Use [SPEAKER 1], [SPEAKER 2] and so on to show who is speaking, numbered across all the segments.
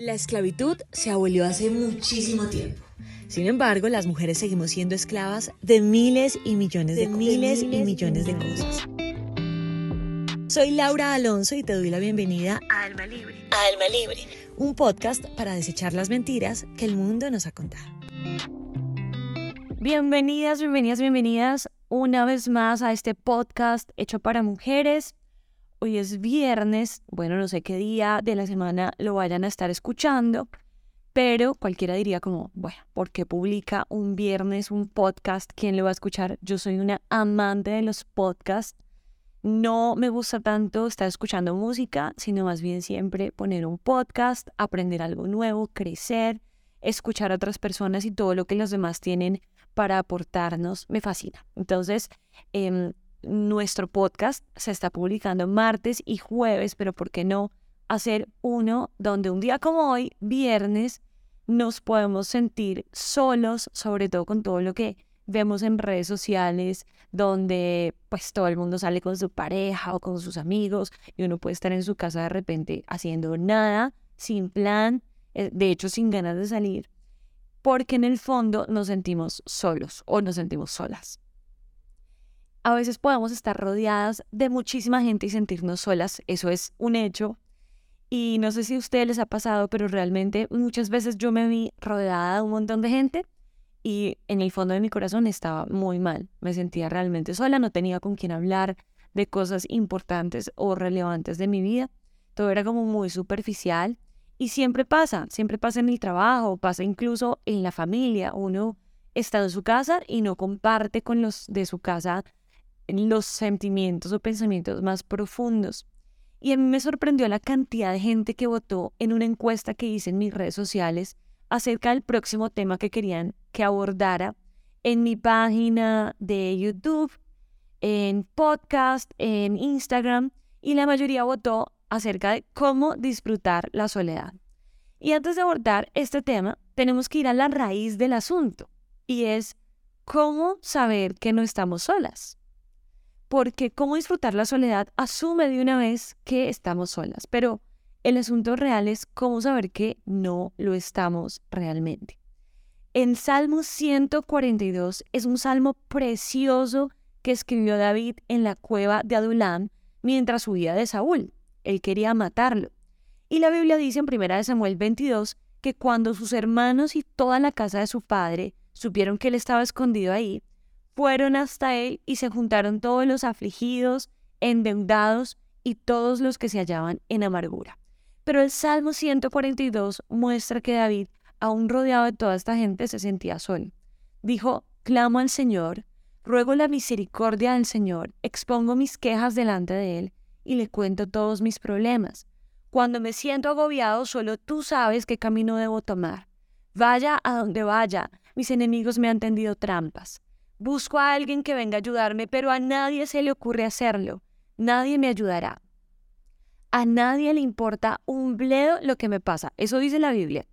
[SPEAKER 1] La esclavitud se abolió hace muchísimo tiempo. Sin embargo, las mujeres seguimos siendo esclavas de miles y millones de, miles, y millones de cosas. Soy Laura Alonso y te doy la bienvenida a Alma Libre. A Alma Libre, un podcast para desechar las mentiras que el mundo nos ha contado. Bienvenidas, bienvenidas, bienvenidas una vez más a este podcast hecho para mujeres Hoy es viernes, bueno, no sé qué día de la semana lo vayan a estar escuchando, pero cualquiera diría como, bueno, ¿por qué publica un viernes un podcast? ¿Quién lo va a escuchar? Yo soy una amante de los podcasts. No me gusta tanto estar escuchando música, sino más bien siempre poner un podcast, aprender algo nuevo, crecer, escuchar a otras personas y todo lo que los demás tienen para aportarnos. Me fascina. Entonces, eh, nuestro podcast se está publicando martes y jueves, pero ¿por qué no hacer uno donde un día como hoy, viernes, nos podemos sentir solos, sobre todo con todo lo que vemos en redes sociales, donde pues todo el mundo sale con su pareja o con sus amigos y uno puede estar en su casa de repente haciendo nada, sin plan, eh, de hecho sin ganas de salir, porque en el fondo nos sentimos solos o nos sentimos solas a veces podemos estar rodeadas de muchísima gente y sentirnos solas, eso es un hecho. Y no sé si a ustedes les ha pasado, pero realmente muchas veces yo me vi rodeada de un montón de gente y en el fondo de mi corazón estaba muy mal. Me sentía realmente sola, no tenía con quién hablar de cosas importantes o relevantes de mi vida. Todo era como muy superficial y siempre pasa, siempre pasa en el trabajo, pasa incluso en la familia. Uno está en su casa y no comparte con los de su casa los sentimientos o pensamientos más profundos. Y a mí me sorprendió la cantidad de gente que votó en una encuesta que hice en mis redes sociales acerca del próximo tema que querían que abordara en mi página de YouTube, en podcast, en Instagram, y la mayoría votó acerca de cómo disfrutar la soledad. Y antes de abordar este tema, tenemos que ir a la raíz del asunto, y es cómo saber que no estamos solas porque cómo disfrutar la soledad asume de una vez que estamos solas, pero el asunto real es cómo saber que no lo estamos realmente. El Salmo 142 es un salmo precioso que escribió David en la cueva de Adulam mientras huía de Saúl. Él quería matarlo. Y la Biblia dice en 1 Samuel 22 que cuando sus hermanos y toda la casa de su padre supieron que él estaba escondido ahí, fueron hasta él y se juntaron todos los afligidos, endeudados y todos los que se hallaban en amargura. Pero el Salmo 142 muestra que David, aún rodeado de toda esta gente, se sentía solo. Dijo, clamo al Señor, ruego la misericordia del Señor, expongo mis quejas delante de Él y le cuento todos mis problemas. Cuando me siento agobiado, solo tú sabes qué camino debo tomar. Vaya a donde vaya, mis enemigos me han tendido trampas. Busco a alguien que venga a ayudarme, pero a nadie se le ocurre hacerlo. Nadie me ayudará. A nadie le importa un bledo lo que me pasa. Eso dice la Biblia.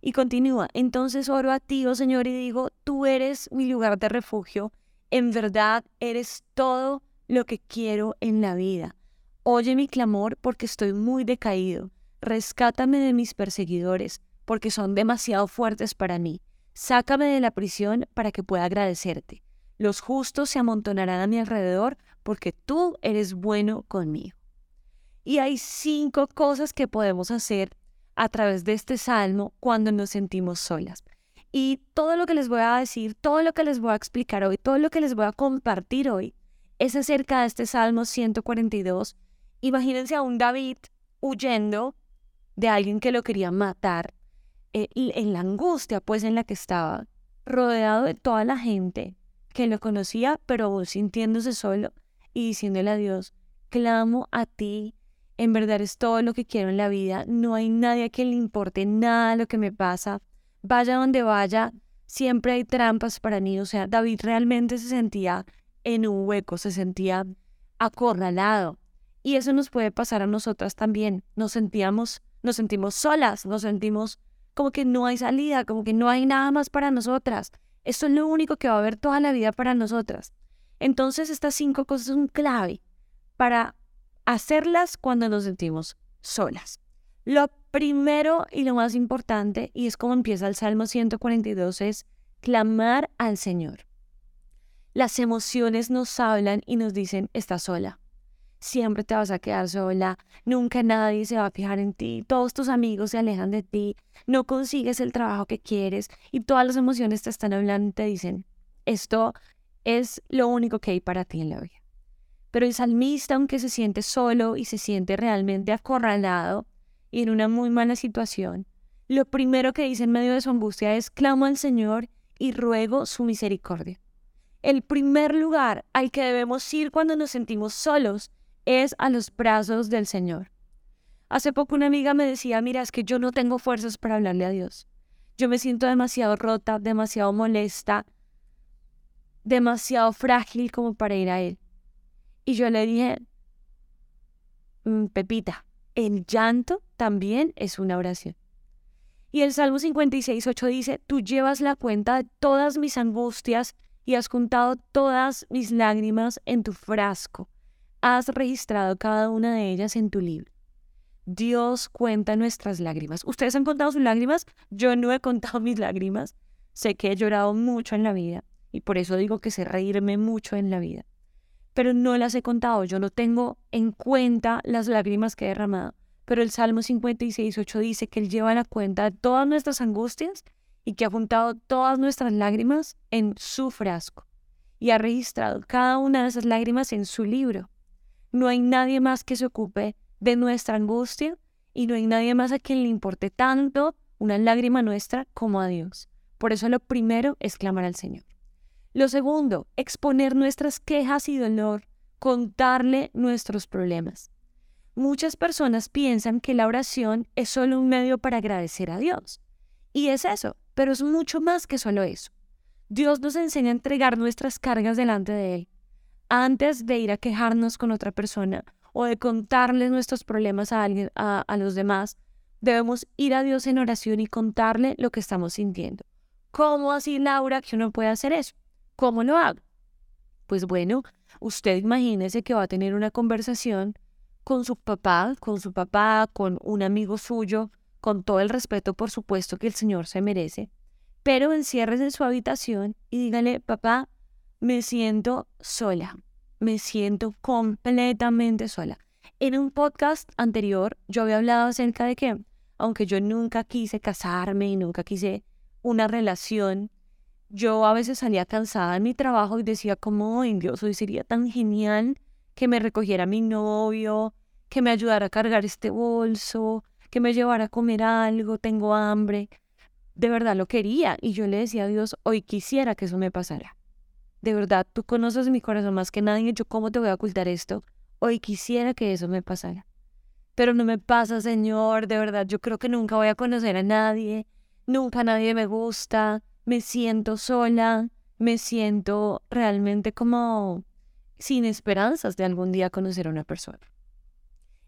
[SPEAKER 1] Y continúa, entonces oro a ti, oh Señor, y digo, tú eres mi lugar de refugio. En verdad eres todo lo que quiero en la vida. Oye mi clamor porque estoy muy decaído. Rescátame de mis perseguidores, porque son demasiado fuertes para mí. Sácame de la prisión para que pueda agradecerte. Los justos se amontonarán a mi alrededor porque tú eres bueno conmigo. Y hay cinco cosas que podemos hacer a través de este salmo cuando nos sentimos solas. Y todo lo que les voy a decir, todo lo que les voy a explicar hoy, todo lo que les voy a compartir hoy es acerca de este Salmo 142. Imagínense a un David huyendo de alguien que lo quería matar, eh, en la angustia pues en la que estaba, rodeado de toda la gente, que lo conocía, pero sintiéndose solo y diciéndole a Dios, clamo a ti, en verdad es todo lo que quiero en la vida, no hay nadie a quien le importe nada lo que me pasa, vaya donde vaya, siempre hay trampas para mí, o sea, David realmente se sentía en un hueco, se sentía acorralado. Y eso nos puede pasar a nosotras también. Nos sentíamos, nos sentimos solas, nos sentimos como que no hay salida, como que no hay nada más para nosotras. Esto es lo único que va a haber toda la vida para nosotras. Entonces estas cinco cosas son clave para hacerlas cuando nos sentimos solas. Lo primero y lo más importante, y es como empieza el Salmo 142, es clamar al Señor. Las emociones nos hablan y nos dicen, estás sola. Siempre te vas a quedar sola, nunca nadie se va a fijar en ti, todos tus amigos se alejan de ti, no consigues el trabajo que quieres y todas las emociones te están hablando y te dicen, esto es lo único que hay para ti en la vida. Pero el salmista, aunque se siente solo y se siente realmente acorralado y en una muy mala situación, lo primero que dice en medio de su angustia es clamo al Señor y ruego su misericordia. El primer lugar al que debemos ir cuando nos sentimos solos es a los brazos del Señor. Hace poco una amiga me decía, mira, es que yo no tengo fuerzas para hablarle a Dios. Yo me siento demasiado rota, demasiado molesta, demasiado frágil como para ir a Él. Y yo le dije, mm, Pepita, el llanto también es una oración. Y el Salmo 56, 8 dice, tú llevas la cuenta de todas mis angustias y has contado todas mis lágrimas en tu frasco. Has registrado cada una de ellas en tu libro. Dios cuenta nuestras lágrimas. ¿Ustedes han contado sus lágrimas? Yo no he contado mis lágrimas. Sé que he llorado mucho en la vida y por eso digo que sé reírme mucho en la vida. Pero no las he contado, yo no tengo en cuenta las lágrimas que he derramado. Pero el Salmo 56, 8 dice que Él lleva la cuenta de todas nuestras angustias y que ha juntado todas nuestras lágrimas en su frasco y ha registrado cada una de esas lágrimas en su libro. No hay nadie más que se ocupe de nuestra angustia y no hay nadie más a quien le importe tanto una lágrima nuestra como a Dios. Por eso lo primero es clamar al Señor. Lo segundo, exponer nuestras quejas y dolor, contarle nuestros problemas. Muchas personas piensan que la oración es solo un medio para agradecer a Dios. Y es eso, pero es mucho más que solo eso. Dios nos enseña a entregar nuestras cargas delante de Él. Antes de ir a quejarnos con otra persona o de contarle nuestros problemas a, alguien, a, a los demás, debemos ir a Dios en oración y contarle lo que estamos sintiendo. ¿Cómo así, Laura, que uno puede hacer eso? ¿Cómo lo hago? Pues bueno, usted imagínese que va a tener una conversación con su papá, con su papá, con un amigo suyo, con todo el respeto, por supuesto, que el Señor se merece, pero enciérrese en su habitación y dígale, papá, me siento sola, me siento completamente sola. En un podcast anterior yo había hablado acerca de que, aunque yo nunca quise casarme y nunca quise una relación, yo a veces salía cansada en mi trabajo y decía como, oh, Dios, hoy sería tan genial que me recogiera mi novio, que me ayudara a cargar este bolso, que me llevara a comer algo, tengo hambre. De verdad lo quería y yo le decía a Dios, hoy quisiera que eso me pasara. De verdad, tú conoces mi corazón más que nadie, yo cómo te voy a ocultar esto. Hoy quisiera que eso me pasara. Pero no me pasa, Señor, de verdad, yo creo que nunca voy a conocer a nadie, nunca nadie me gusta, me siento sola, me siento realmente como sin esperanzas de algún día conocer a una persona.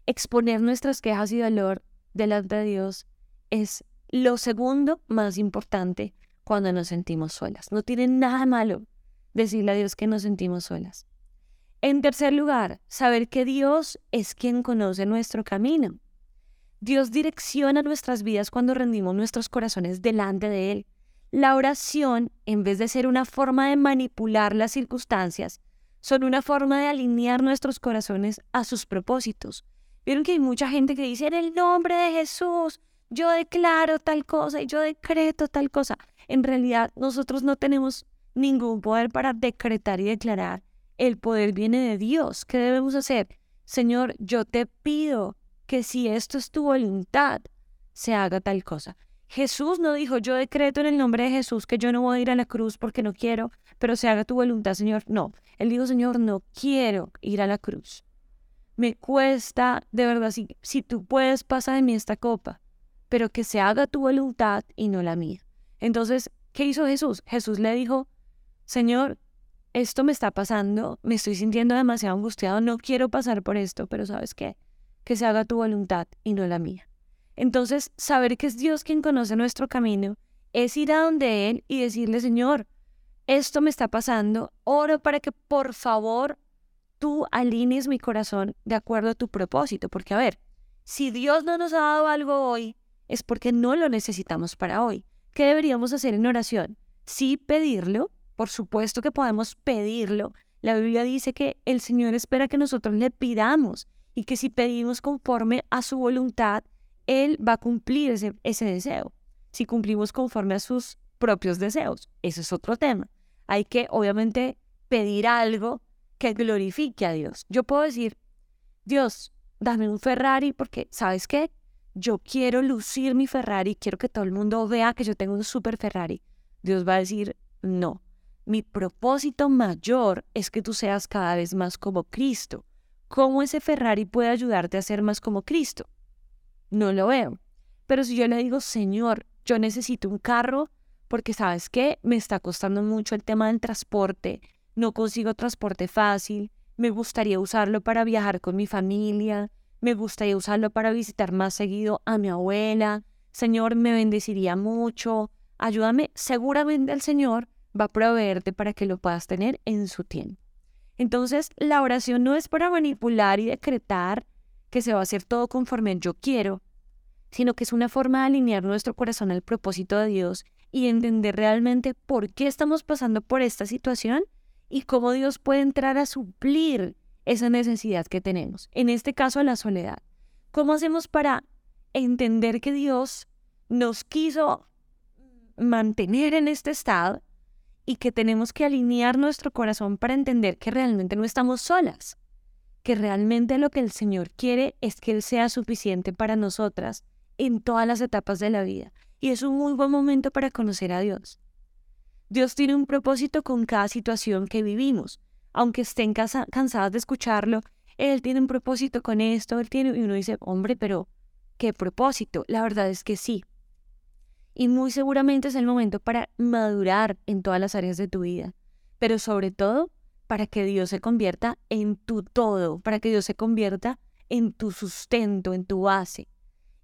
[SPEAKER 1] Exponer nuestras quejas y dolor delante de Dios es lo segundo más importante cuando nos sentimos solas. No tiene nada malo decirle a Dios que nos sentimos solas. En tercer lugar, saber que Dios es quien conoce nuestro camino. Dios direcciona nuestras vidas cuando rendimos nuestros corazones delante de Él. La oración, en vez de ser una forma de manipular las circunstancias, son una forma de alinear nuestros corazones a sus propósitos. Vieron que hay mucha gente que dice, en el nombre de Jesús, yo declaro tal cosa y yo decreto tal cosa. En realidad, nosotros no tenemos ningún poder para decretar y declarar. El poder viene de Dios. ¿Qué debemos hacer? Señor, yo te pido que si esto es tu voluntad, se haga tal cosa. Jesús no dijo, yo decreto en el nombre de Jesús que yo no voy a ir a la cruz porque no quiero, pero se haga tu voluntad, Señor. No, él dijo, Señor, no quiero ir a la cruz. Me cuesta, de verdad, si, si tú puedes, pasa de mí esta copa, pero que se haga tu voluntad y no la mía. Entonces, ¿qué hizo Jesús? Jesús le dijo, Señor, esto me está pasando, me estoy sintiendo demasiado angustiado, no quiero pasar por esto, pero ¿sabes qué? Que se haga tu voluntad y no la mía. Entonces, saber que es Dios quien conoce nuestro camino es ir a donde Él y decirle, Señor, esto me está pasando, oro para que por favor tú alinees mi corazón de acuerdo a tu propósito, porque a ver, Si Dios no nos ha dado algo hoy, es porque no lo necesitamos para hoy. ¿Qué deberíamos hacer en oración? Sí pedirlo, por supuesto que podemos pedirlo. La Biblia dice que el Señor espera que nosotros le pidamos y que si pedimos conforme a su voluntad, Él va a cumplir ese, ese deseo. Si cumplimos conforme a sus propios deseos, ese es otro tema. Hay que, obviamente, pedir algo que glorifique a Dios. Yo puedo decir, Dios, dame un Ferrari porque, ¿sabes qué? Yo quiero lucir mi Ferrari, quiero que todo el mundo vea que yo tengo un super Ferrari. Dios va a decir, no, mi propósito mayor es que tú seas cada vez más como Cristo. ¿Cómo ese Ferrari puede ayudarte a ser más como Cristo? No lo veo. Pero si yo le digo, Señor, yo necesito un carro porque sabes qué, me está costando mucho el tema del transporte, no consigo transporte fácil, me gustaría usarlo para viajar con mi familia, me gustaría usarlo para visitar más seguido a mi abuela, Señor, me bendeciría mucho, ayúdame, seguramente el Señor va a proveerte para que lo puedas tener en su tiempo. Entonces, la oración no es para manipular y decretar que se va a hacer todo conforme yo quiero, sino que es una forma de alinear nuestro corazón al propósito de Dios y entender realmente por qué estamos pasando por esta situación y cómo Dios puede entrar a suplir esa necesidad que tenemos. En este caso, la soledad. ¿Cómo hacemos para entender que Dios nos quiso mantener en este estado y que tenemos que alinear nuestro corazón para entender que realmente no estamos solas? Que realmente lo que el Señor quiere es que Él sea suficiente para nosotras en todas las etapas de la vida. Y es un muy buen momento para conocer a Dios. Dios tiene un propósito con cada situación que vivimos. Aunque estén cansadas de escucharlo, Él tiene un propósito con esto, Él tiene... Y uno dice, hombre, pero ¿qué propósito? La verdad es que sí. Y muy seguramente es el momento para madurar en todas las áreas de tu vida. Pero sobre todo, para que Dios se convierta en tu todo, para que Dios se convierta en tu sustento, en tu base.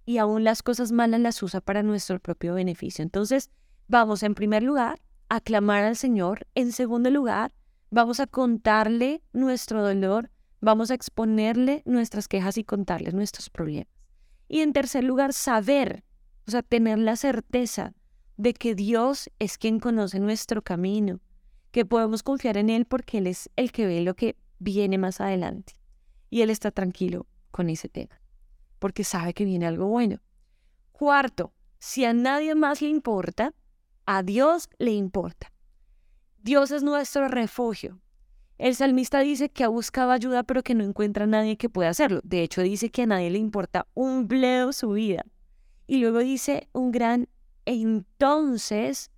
[SPEAKER 1] Y aún las cosas malas las usa para nuestro propio beneficio. Entonces, vamos en primer lugar aclamar al Señor. En segundo lugar, vamos a contarle nuestro dolor, vamos a exponerle nuestras quejas y contarle nuestros problemas. Y en tercer lugar, saber, o sea, tener la certeza de que Dios es quien conoce nuestro camino, que podemos confiar en Él porque Él es el que ve lo que viene más adelante. Y Él está tranquilo con ese tema, porque sabe que viene algo bueno. Cuarto, si a nadie más le importa, a Dios le importa. Dios es nuestro refugio. El salmista dice que ha buscado ayuda pero que no encuentra a nadie que pueda hacerlo. De hecho dice que a nadie le importa un bledo su vida. Y luego dice un gran entonces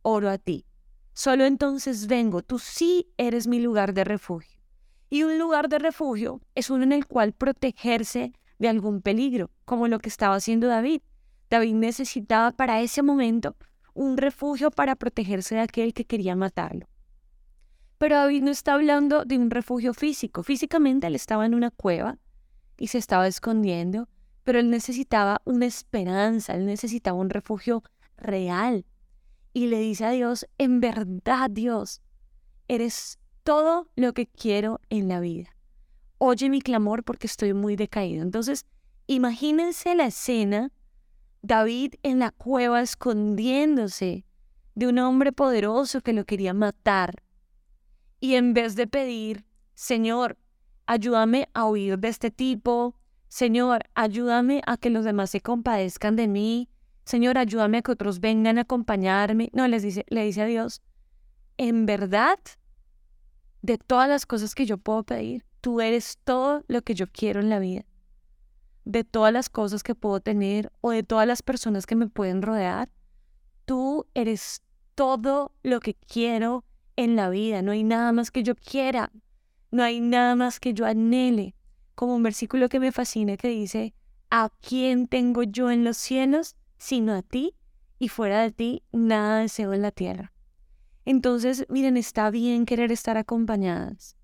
[SPEAKER 1] oro a ti. Solo entonces vengo. Tú sí eres mi lugar de refugio. Y un lugar de refugio es uno en el cual protegerse de algún peligro, como lo que estaba haciendo David. David necesitaba para ese momento un refugio para protegerse de aquel que quería matarlo. Pero David no está hablando de un refugio físico. Físicamente él estaba en una cueva y se estaba escondiendo, pero él necesitaba una esperanza, él necesitaba un refugio real. Y le dice a Dios, en verdad Dios, eres todo lo que quiero en la vida. Oye mi clamor porque estoy muy decaído. Entonces, imagínense la escena David en la cueva escondiéndose de un hombre poderoso que lo quería matar. Y en vez de pedir, Señor, ayúdame a huir de este tipo, Señor, ayúdame a que los demás se compadezcan de mí, Señor, ayúdame a que otros vengan a acompañarme. No, les dice, le dice a Dios, en verdad, de todas las cosas que yo puedo pedir, tú eres todo lo que yo quiero en la vida de todas las cosas que puedo tener o de todas las personas que me pueden rodear. Tú eres todo lo que quiero en la vida. No hay nada más que yo quiera. No hay nada más que yo anhele. Como un versículo que me fascina que dice, ¿a quién tengo yo en los cielos sino a ti? Y fuera de ti, nada deseo en la tierra. Entonces, miren, está bien querer estar acompañadas.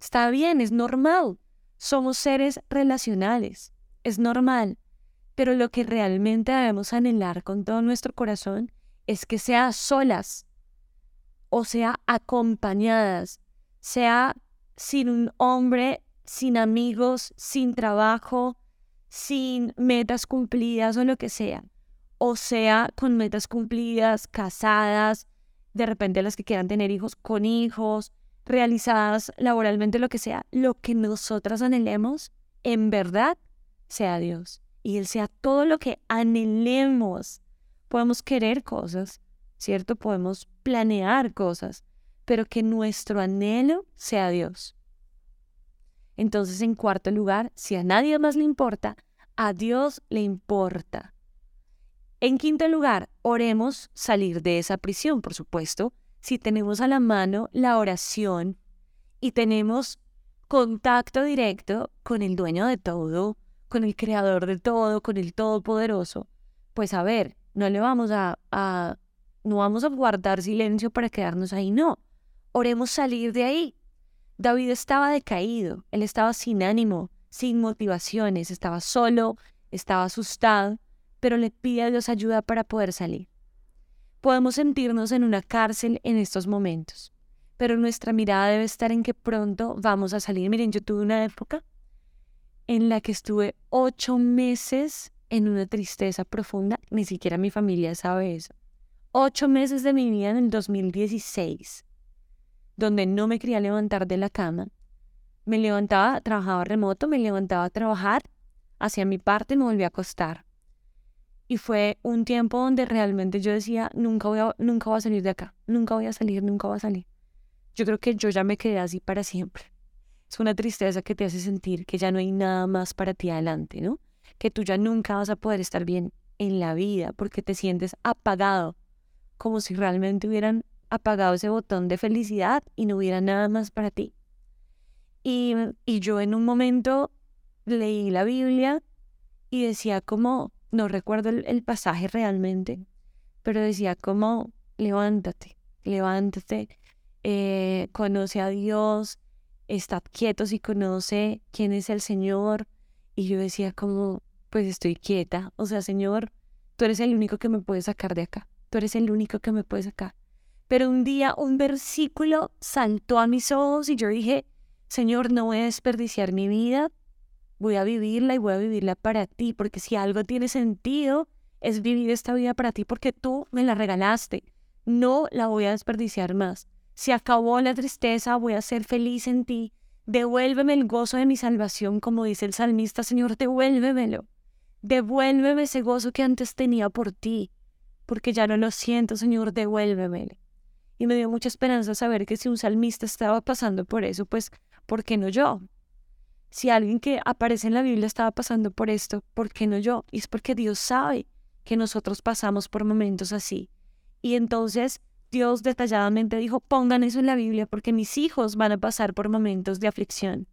[SPEAKER 1] Está bien, es normal. Somos seres relacionales es normal, pero lo que realmente debemos anhelar con todo nuestro corazón es que sea solas o sea acompañadas, sea sin un hombre, sin amigos, sin trabajo, sin metas cumplidas o lo que sea, o sea, con metas cumplidas, casadas, de repente las que quieran tener hijos con hijos, realizadas laboralmente, lo que sea, lo que nosotras anhelemos, en verdad, sea Dios. Y Él sea todo lo que anhelemos. Podemos querer cosas, ¿cierto? Podemos planear cosas, pero que nuestro anhelo sea Dios. Entonces, en cuarto lugar, si a nadie más le importa, a Dios le importa. En quinto lugar, oremos salir de esa prisión, por supuesto, si tenemos a la mano la oración y tenemos contacto directo con el dueño de todo, con el creador de todo, con el todopoderoso, pues a ver, no le vamos a, a no vamos a guardar silencio para quedarnos ahí, no. Oremos salir de ahí. David estaba decaído, él estaba sin ánimo, sin motivaciones, estaba solo, estaba asustado, pero le pide a Dios ayuda para poder salir. Podemos sentirnos en una cárcel en estos momentos, pero nuestra mirada debe estar en que pronto vamos a salir. Miren, yo tuve una época en la que estuve ocho meses en una tristeza profunda, ni siquiera mi familia sabe eso. Ocho meses de mi vida en el 2016 donde no me quería levantar de la cama. Me levantaba, trabajaba remoto, me levantaba a trabajar, hacía mi parte y me volvía a acostar. Y fue un tiempo donde realmente yo decía, nunca voy, a, nunca voy a salir de acá, nunca voy a salir, nunca voy a salir. Yo creo que yo ya me quedé así para siempre. Es una tristeza que te hace sentir que ya no hay nada más para ti adelante, ¿no? Que tú ya nunca vas a poder estar bien en la vida porque te sientes apagado, como si realmente hubieran apagado ese botón de felicidad y no hubiera nada más para ti. Y, yo en un momento leí la Biblia y decía como, no recuerdo el, pasaje realmente, pero decía como, levántate, levántate, eh, conoce a Dios, está quieto y conoce quién es el Señor. Y yo decía como, pues estoy quieta, o sea, Señor, tú eres el único que me puede sacar de acá, tú eres el único que me puede sacar. Pero un día un versículo saltó a mis ojos y yo dije, Señor, no voy a desperdiciar mi vida, voy a vivirla y voy a vivirla para ti, porque si algo tiene sentido, es vivir esta vida para ti porque tú me la regalaste. No la voy a desperdiciar más. Se acabó la tristeza, voy a ser feliz en ti. Devuélveme el gozo de mi salvación, como dice el salmista, Señor, devuélvemelo. Devuélveme ese gozo que antes tenía por ti, porque ya no lo siento, Señor, devuélvemelo y me dio mucha esperanza saber que si un salmista estaba pasando por eso, pues, ¿por qué no yo? Si alguien que aparece en la Biblia estaba pasando por esto, ¿por qué no yo? Y es porque Dios sabe que nosotros pasamos por momentos así. Y entonces Dios detalladamente dijo, pongan eso en la Biblia porque mis hijos van a pasar por momentos de aflicción.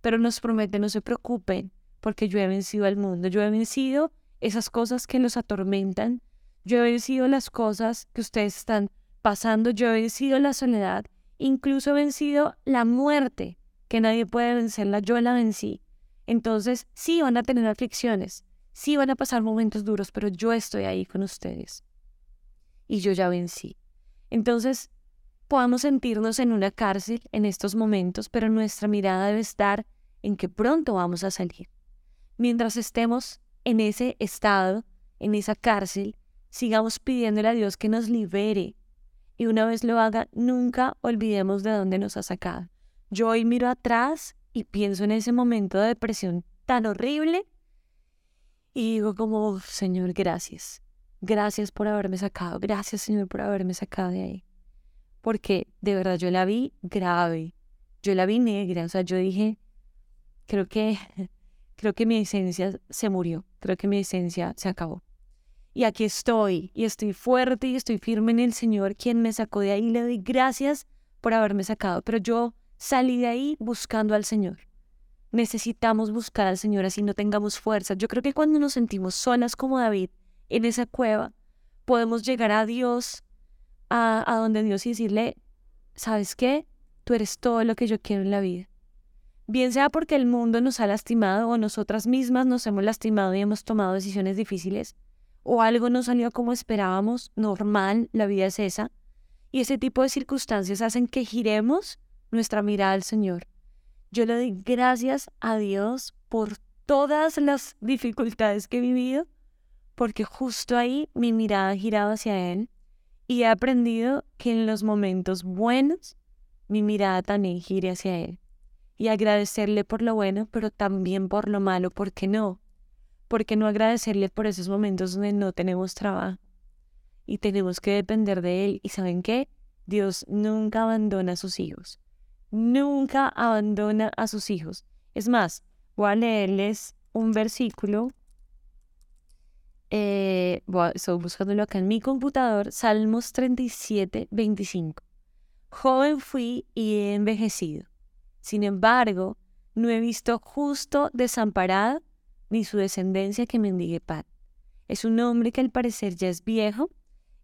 [SPEAKER 1] Pero nos promete, no se preocupen, porque yo he vencido al mundo, yo he vencido esas cosas que los atormentan, yo he vencido las cosas que ustedes están pasando yo he vencido la soledad, incluso he vencido la muerte, que nadie puede vencerla, yo la vencí. Entonces, sí van a tener aflicciones, sí van a pasar momentos duros, pero yo estoy ahí con ustedes. Y yo ya vencí. Entonces, podamos sentirnos en una cárcel en estos momentos, pero nuestra mirada debe estar en que pronto vamos a salir. Mientras estemos en ese estado, en esa cárcel, sigamos pidiéndole a Dios que nos libere, y una vez lo haga, nunca olvidemos de dónde nos ha sacado. Yo hoy miro atrás y pienso en ese momento de depresión tan horrible y digo como, Señor, gracias. Gracias por haberme sacado. Gracias, Señor, por haberme sacado de ahí. Porque de verdad yo la vi grave. Yo la vi negra. O sea, yo dije, creo que, creo que mi esencia se murió. Creo que mi esencia se acabó y aquí estoy, y estoy fuerte y estoy firme en el Señor, quien me sacó de ahí. Le doy gracias por haberme sacado, pero yo salí de ahí buscando al Señor. Necesitamos buscar al Señor así no tengamos fuerza. Yo creo que cuando nos sentimos solas como David en esa cueva, podemos llegar a Dios, a, a donde Dios y decirle, ¿sabes qué? Tú eres todo lo que yo quiero en la vida. Bien sea porque el mundo nos ha lastimado o nosotras mismas nos hemos lastimado y hemos tomado decisiones difíciles, o algo no salió como esperábamos, normal, la vida es esa, y ese tipo de circunstancias hacen que giremos nuestra mirada al Señor. Yo le doy gracias a Dios por todas las dificultades que he vivido, porque justo ahí mi mirada ha girado hacia Él y he aprendido que en los momentos buenos mi mirada también gire hacia Él y agradecerle por lo bueno, pero también por lo malo, ¿por qué no? ¿Por qué no agradecerle por esos momentos donde no tenemos trabajo y tenemos que depender de Él? ¿Y saben qué? Dios nunca abandona a sus hijos. Nunca abandona a sus hijos. Es más, voy a leerles un versículo. Eh, estoy buscándolo acá en mi computador. Salmos 37, 25. Joven fui y he envejecido. Sin embargo, no he visto justo desamparado ni su descendencia que mendigue pan. Es un hombre que al parecer ya es viejo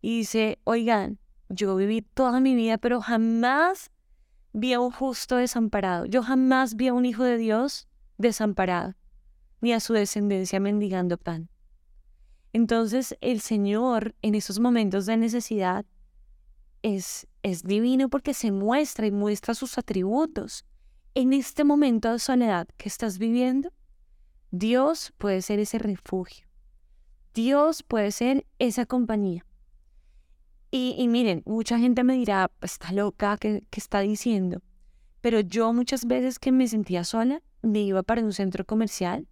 [SPEAKER 1] y dice, oigan, yo viví toda mi vida, pero jamás vi a un justo desamparado. Yo jamás vi a un hijo de Dios desamparado, ni a su descendencia mendigando pan. Entonces el Señor en esos momentos de necesidad es, es divino porque se muestra y muestra sus atributos. En este momento de soledad que estás viviendo, Dios puede ser ese refugio. Dios puede ser esa compañía. Y, miren, mucha gente me dirá, está loca, ¿qué, está diciendo? Pero yo muchas veces que me sentía sola, me iba para un centro comercial,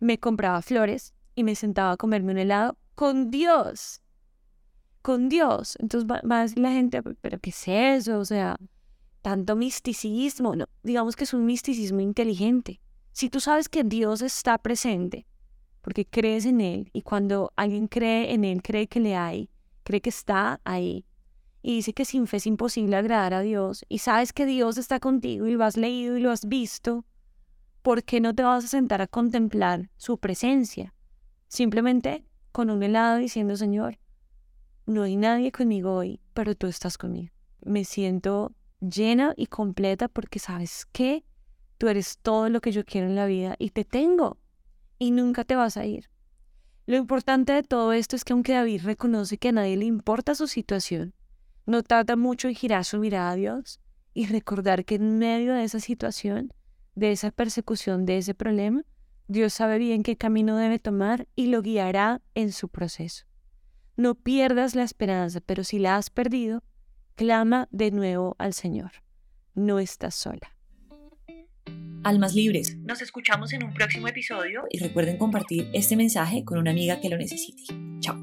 [SPEAKER 1] me compraba flores y me sentaba a comerme un helado con Dios. Con Dios. Entonces va, va a decir la gente, pero ¿qué es eso? O sea, tanto misticismo. No, digamos que es un misticismo inteligente. Si tú sabes que Dios está presente, porque crees en Él, y cuando alguien cree en Él, cree que le hay, cree que está ahí y dice que sin fe es imposible agradar a Dios y sabes que Dios está contigo y lo has leído y lo has visto, ¿por qué no te vas a sentar a contemplar su presencia? Simplemente con un helado diciendo, Señor, no hay nadie conmigo hoy, pero tú estás conmigo. Me siento llena y completa porque sabes que tú eres todo lo que yo quiero en la vida y te tengo y nunca te vas a ir. Lo importante de todo esto es que aunque David reconoce que a nadie le importa su situación, no tarda mucho en girar su mirada a Dios y recordar que en medio de esa situación, de esa persecución, de ese problema, Dios sabe bien qué camino debe tomar y lo guiará en su proceso. No pierdas la esperanza, pero si la has perdido, clama de nuevo al Señor. No estás sola
[SPEAKER 2] Almas Libres.
[SPEAKER 1] Nos escuchamos en un próximo episodio
[SPEAKER 2] y recuerden compartir este mensaje con una amiga que lo necesite. Chao.